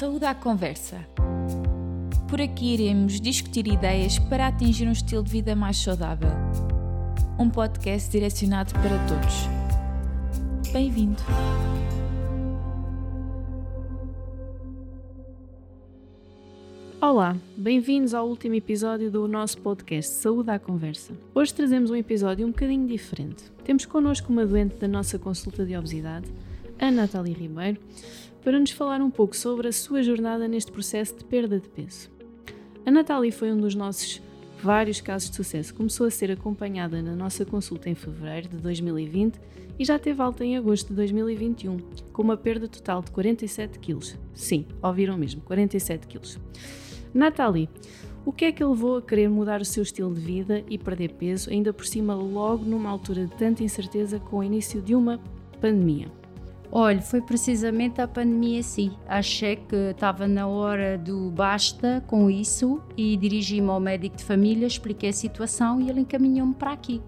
Saúde à Conversa. Por aqui iremos discutir ideias para atingir um estilo de vida mais saudável. Um podcast direcionado para todos. Bem-vindo! Olá, bem-vindos ao último episódio do nosso podcast Saúde à Conversa. Hoje trazemos um episódio um bocadinho diferente. Temos connosco uma doente da nossa consulta de obesidade, a Natália Ribeiro, para nos falar um pouco sobre a sua jornada neste processo de perda de peso. A Natália foi um dos nossos vários casos de sucesso. Começou a ser acompanhada na nossa consulta em fevereiro de 2020 e já teve alta em agosto de 2021, com uma perda total de 47 quilos. Sim, ouviram mesmo, 47 quilos. Nathalie, o que é que levou a querer mudar o seu estilo de vida e perder peso, ainda por cima logo numa altura de tanta incerteza com o início de uma pandemia? Olha, foi precisamente a pandemia sim. Achei que estava na hora do basta com isso e dirigi-me ao médico de família, expliquei a situação e ele encaminhou-me para aqui.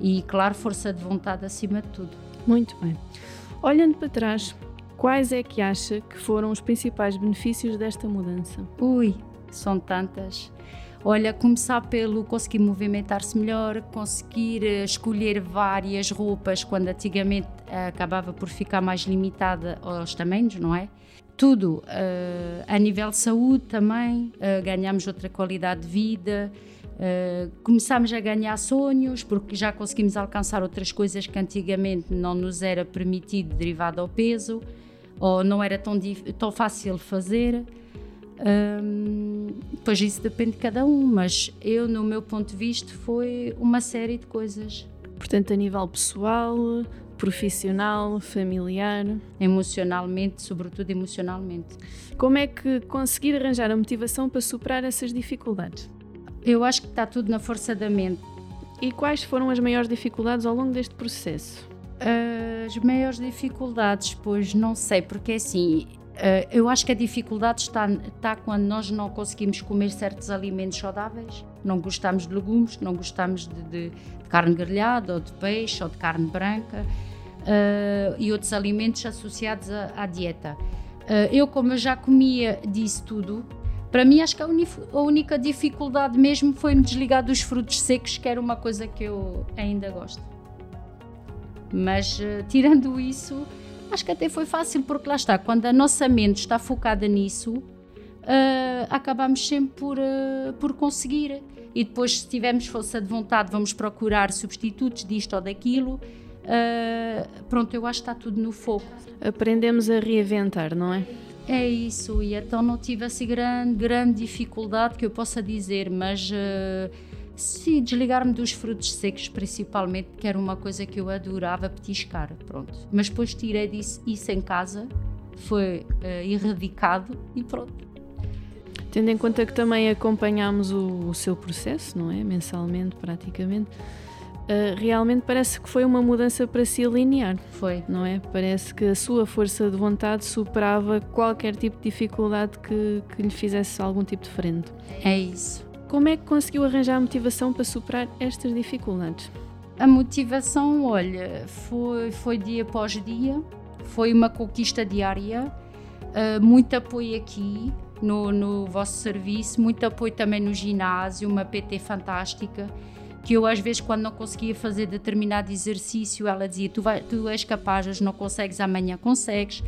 E claro, força de vontade acima de tudo. Muito bem. Olhando para trás, Quais é que acha que foram os principais benefícios desta mudança? Ui, são tantas. Olha, começar pelo conseguir movimentar-se melhor, conseguir eh, escolher várias roupas, quando antigamente acabava por ficar mais limitada aos tamanhos, não é? Tudo. Uh, a nível de saúde também, uh, ganhamos outra qualidade de vida, uh, começamos a ganhar sonhos, porque já conseguimos alcançar outras coisas que antigamente não nos era permitido derivado ao peso ou não era tão, tão fácil fazer. Um, pois isso depende de cada um, mas eu, no meu ponto de vista, foi uma série de coisas. Portanto, a nível pessoal, profissional, familiar? Emocionalmente, sobretudo emocionalmente. Como é que conseguir arranjar a motivação para superar essas dificuldades? Eu acho que está tudo na força da mente. E quais foram as maiores dificuldades ao longo deste processo? As maiores dificuldades, pois não sei, porque é assim, eu acho que a dificuldade está, está quando nós não conseguimos comer certos alimentos saudáveis, não gostamos de legumes, não gostamos de, de, de carne grelhada, ou de peixe, ou de carne branca, uh, e outros alimentos associados à, à dieta. Uh, eu, como eu já comia disso tudo, para mim acho que a, a única dificuldade mesmo foi me desligar dos frutos secos, que era uma coisa que eu ainda gosto. Mas uh, tirando isso, acho que até foi fácil, porque lá está, quando a nossa mente está focada nisso, uh, acabamos sempre por, uh, por conseguir. E depois, se tivermos força de vontade, vamos procurar substitutos disto ou daquilo. Uh, pronto, eu acho que está tudo no foco. Aprendemos a reinventar, não é? É isso, e então não tive assim grande, grande dificuldade que eu possa dizer, mas se desligar-me dos frutos secos, principalmente, que era uma coisa que eu adorava petiscar, pronto. Mas depois tirei disso, isso em casa, foi uh, erradicado e pronto. Tendo em conta que também acompanhámos o, o seu processo, não é? Mensalmente, praticamente. Uh, realmente parece que foi uma mudança para si linear. Foi. Não é? Parece que a sua força de vontade superava qualquer tipo de dificuldade que, que lhe fizesse algum tipo de frente. É isso. Como é que conseguiu arranjar a motivação para superar estas dificuldades? A motivação, olha, foi, foi dia após dia, foi uma conquista diária, uh, muito apoio aqui no, no vosso serviço, muito apoio também no ginásio, uma PT fantástica que eu às vezes quando não conseguia fazer determinado exercício ela dizia tu, vai, tu és capaz, hoje não consegues, amanhã consegues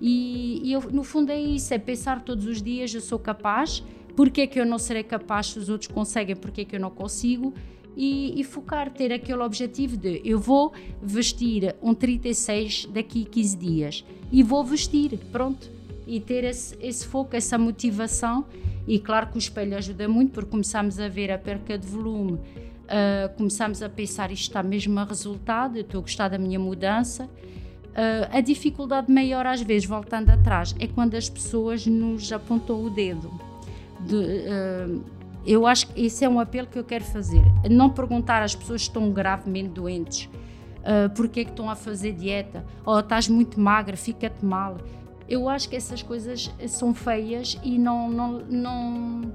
e, e eu, no fundo é isso, é pensar todos os dias eu sou capaz porque é que eu não serei capaz se os outros conseguem, porque é que eu não consigo e, e, focar, ter aquele objetivo de eu vou vestir um 36 daqui a 15 dias e vou vestir, pronto. E ter esse, esse foco, essa motivação. E claro que o espelho ajuda muito, porque começamos a ver a perca de volume, uh, começamos a pensar isto está mesmo a resultado, estou a gostar da minha mudança. Uh, a dificuldade maior, às vezes, voltando atrás, é quando as pessoas nos apontam o dedo de, uh, eu acho que esse é um apelo que eu quero fazer. Não perguntar às pessoas que estão gravemente doentes uh, porque é que estão a fazer dieta, ou oh, estás muito magra, fica-te mal. Eu acho que essas coisas são feias e não, não, não,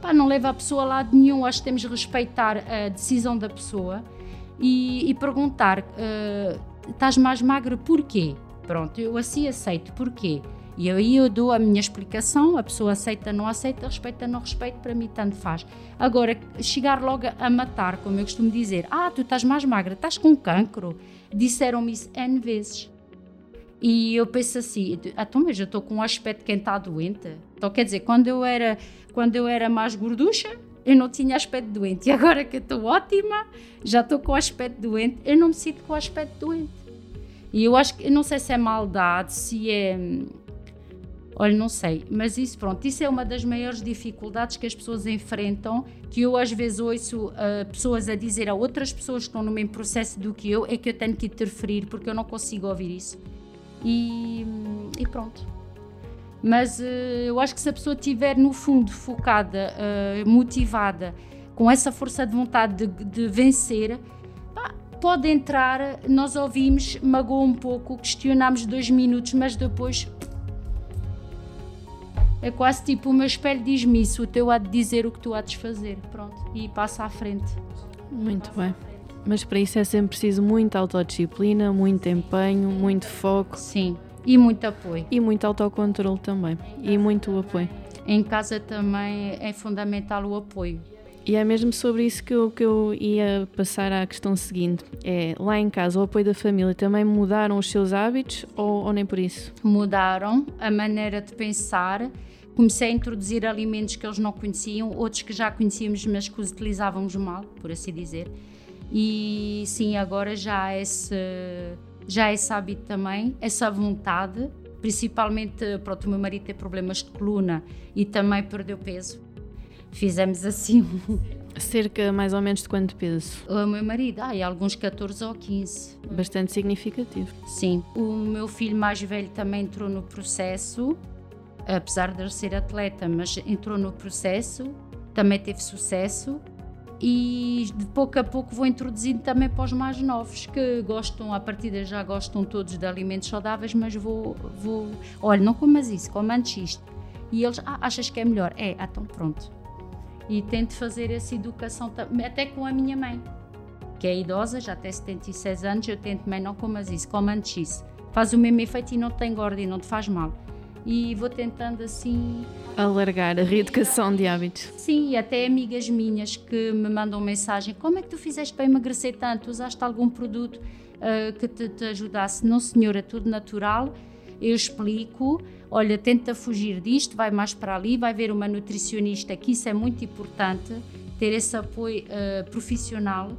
pá, não leva a pessoa a lado nenhum. Acho que temos de respeitar a decisão da pessoa e, e perguntar: uh, estás mais magra porquê? Pronto, eu assim aceito, porquê? E aí eu dou a minha explicação, a pessoa aceita, não aceita, respeita, não respeita, para mim tanto faz. Agora, chegar logo a matar, como eu costumo dizer, ah, tu estás mais magra, estás com cancro, disseram-me isso N vezes. E eu penso assim, ah, então, mas eu estou com um aspecto de quem está doente. Então, quer dizer, quando eu era, quando eu era mais gorducha, eu não tinha aspecto doente. E agora que eu estou ótima, já estou com aspecto doente, eu não me sinto com aspecto doente. E eu acho que, eu não sei se é maldade, se é Olha, não sei, mas isso pronto, isso é uma das maiores dificuldades que as pessoas enfrentam, que eu às vezes ouço uh, pessoas a dizer a outras pessoas que estão no mesmo processo do que eu, é que eu tenho que interferir porque eu não consigo ouvir isso. E, e pronto. Mas uh, eu acho que se a pessoa estiver no fundo focada, uh, motivada, com essa força de vontade de, de vencer, pá, pode entrar. Nós ouvimos, magoou um pouco, questionámos dois minutos, mas depois é quase tipo o meu espelho diz-me isso, o teu há de dizer o que tu há de fazer. Pronto, e passa à frente. Muito bem. Mas para isso é sempre preciso muita autodisciplina, muito empenho, muito foco. Sim, e muito apoio. E muito autocontrole também. E muito apoio. Em casa também é fundamental o apoio. E é mesmo sobre isso que eu, que eu ia passar à questão seguinte. É, lá em casa, o apoio da família também mudaram os seus hábitos ou, ou nem por isso? Mudaram a maneira de pensar comecei a introduzir alimentos que eles não conheciam, outros que já conhecíamos, mas que os utilizávamos mal, por assim dizer. E sim, agora já há esse, já há esse hábito também, essa vontade, principalmente, pronto, o meu marido tem problemas de coluna e também perdeu peso. Fizemos assim. Cerca mais ou menos de quanto peso? O meu marido, ah, e alguns 14 ou 15. Bastante significativo. Sim. O meu filho mais velho também entrou no processo apesar de ser atleta, mas entrou no processo, também teve sucesso e de pouco a pouco vou introduzindo também para os mais novos que gostam, a partida já gostam todos de alimentos saudáveis, mas vou, vou olha, não comas isso, coma antes isto. E eles, ah, achas que é melhor? É, ah, então pronto. E tento fazer essa educação até com a minha mãe, que é idosa, já tem 76 anos, eu tento, mãe, não comas isso, coma antes isso. Faz o mesmo efeito e não tem gordo e não te faz mal e vou tentando assim alargar a reeducação de hábitos. Sim, e até amigas minhas que me mandam mensagem: como é que tu fizeste para emagrecer tanto? Usaste algum produto uh, que te, te, ajudasse? Não, senhora, é tudo natural. Eu explico: olha, tenta fugir disto, vai mais para ali, vai ver uma nutricionista, que isso é muito importante, ter esse apoio uh, profissional.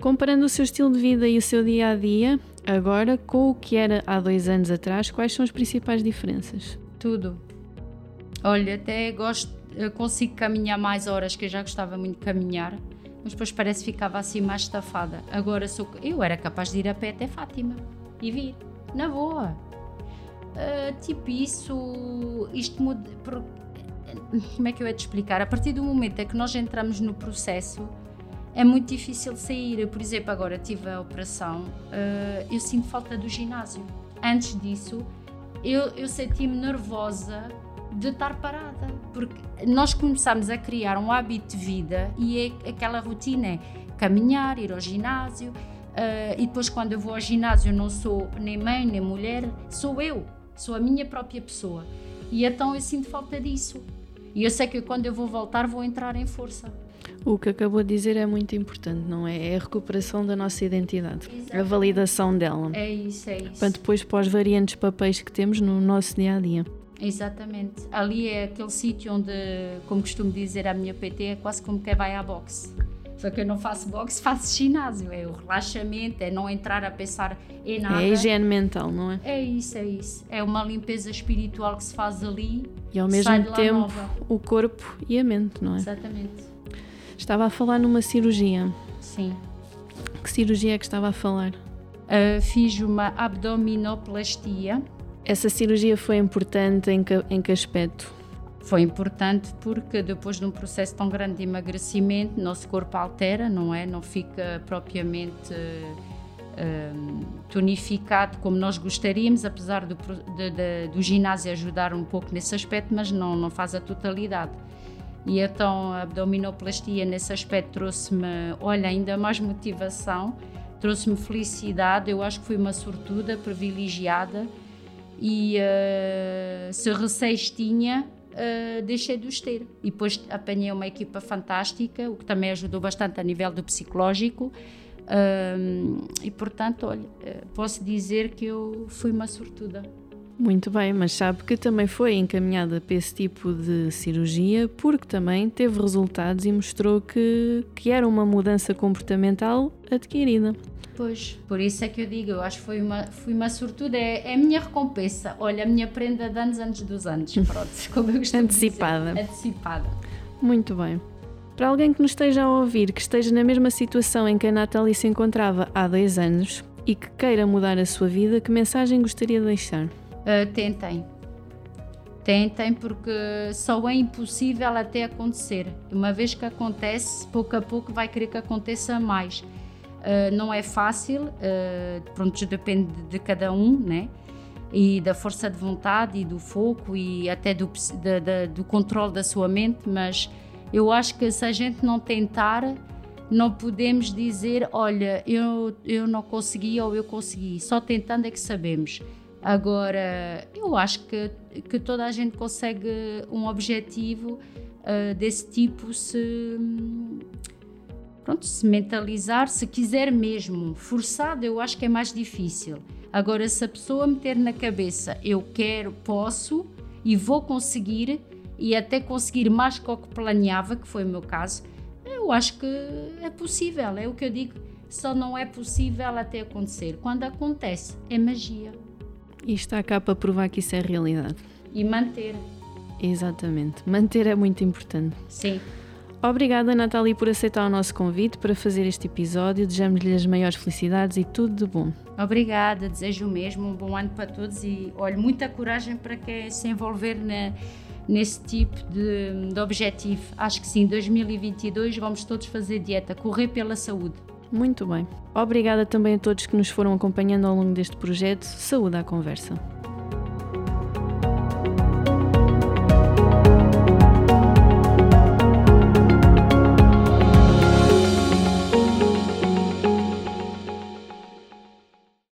Comparando o seu estilo de vida e o seu dia a dia, agora com o que era há dois anos atrás, quais são as principais diferenças? Tudo. Olha, até gosto, consigo caminhar mais horas, que eu já gostava muito de caminhar, mas depois parece que ficava assim mais estafada. Agora sou, eu era capaz de ir a pé até Fátima e vir, na boa. Uh, tipo isso, isto muda. Como é que eu ia te explicar? A partir do momento em que nós entramos no processo, é muito difícil sair. Por exemplo, agora tive a operação, uh, eu sinto falta do ginásio. Antes disso, eu, eu senti-me nervosa de estar parada, porque nós começamos a criar um hábito de vida e é aquela rotina é caminhar, ir ao ginásio, uh, e depois quando eu vou ao ginásio não sou nem mãe, nem mulher, sou eu, sou a minha própria pessoa. E então eu sinto falta disso. E eu sei que quando eu vou voltar vou entrar em força. O que acabou de dizer é muito importante, não é? É a recuperação da nossa identidade, Exatamente. a validação dela. É isso, é isso. Para depois para os variantes papéis que temos no nosso dia a dia. Exatamente. Ali é aquele sítio onde, como costumo dizer a minha PT, é quase como quem vai à boxe. Só que eu não faço boxe, faço ginásio. É o relaxamento, é não entrar a pensar em nada. É a higiene mental, não é? É isso, é isso. É uma limpeza espiritual que se faz ali. E ao mesmo tempo nova. o corpo e a mente, não é? Exatamente. Estava a falar numa cirurgia. Sim. Que cirurgia é que estava a falar? Uh, fiz uma abdominoplastia. Essa cirurgia foi importante em que, em que aspecto? Foi importante porque depois de um processo tão grande de emagrecimento, nosso corpo altera, não é? Não fica propriamente uh, tonificado como nós gostaríamos, apesar do, de, de, do ginásio ajudar um pouco nesse aspecto, mas não, não faz a totalidade. E então a abdominoplastia nesse aspecto trouxe-me, olha, ainda mais motivação, trouxe-me felicidade. Eu acho que fui uma sortuda, privilegiada e uh, se receios tinha, uh, deixei de os ter. E depois apanhei uma equipa fantástica, o que também ajudou bastante a nível do psicológico. Uh, e portanto, olha, posso dizer que eu fui uma sortuda. Muito bem, mas sabe que também foi encaminhada para esse tipo de cirurgia porque também teve resultados e mostrou que, que era uma mudança comportamental adquirida. Pois, por isso é que eu digo, eu acho que foi uma, fui uma sortuda, é, é a minha recompensa. Olha, a minha prenda de anos antes dos anos, pronto, como eu costumo Antecipada. Dizer. Antecipada. Muito bem. Para alguém que nos esteja a ouvir, que esteja na mesma situação em que a Nathalie se encontrava há dois anos e que queira mudar a sua vida, que mensagem gostaria de deixar? Uh, tentem. Tentem, porque só é impossível até acontecer. Uma vez que acontece, pouco a pouco vai querer que aconteça mais. Uh, não é fácil, uh, pronto, depende de cada um, né? E da força de vontade e do foco e até do, da, da, do controle da sua mente, mas eu acho que se a gente não tentar, não podemos dizer, olha, eu, eu não consegui ou eu consegui. Só tentando é que sabemos. Agora, eu acho que, que toda a gente consegue um objetivo uh, desse tipo se pronto, se mentalizar, se quiser mesmo, forçado, eu acho que é mais difícil. Agora, se a pessoa meter na cabeça, eu quero, posso e vou conseguir, e até conseguir mais que o que planeava, que foi o meu caso, eu acho que é possível. É o que eu digo, só não é possível até acontecer. Quando acontece, é magia. E está cá para provar que isso é realidade. E manter. Exatamente. Manter é muito importante. Sim. Obrigada, Nathalie, por aceitar o nosso convite para fazer este episódio. Desejamos-lhe as maiores felicidades e tudo de bom. Obrigada, desejo o mesmo. Um bom ano para todos e olho muita coragem para quem se envolver na, nesse tipo de, de objetivo. Acho que sim, 2022 vamos todos fazer dieta, correr pela saúde. Muito bem. Obrigada também a todos que nos foram acompanhando ao longo deste projeto. Saúde à conversa.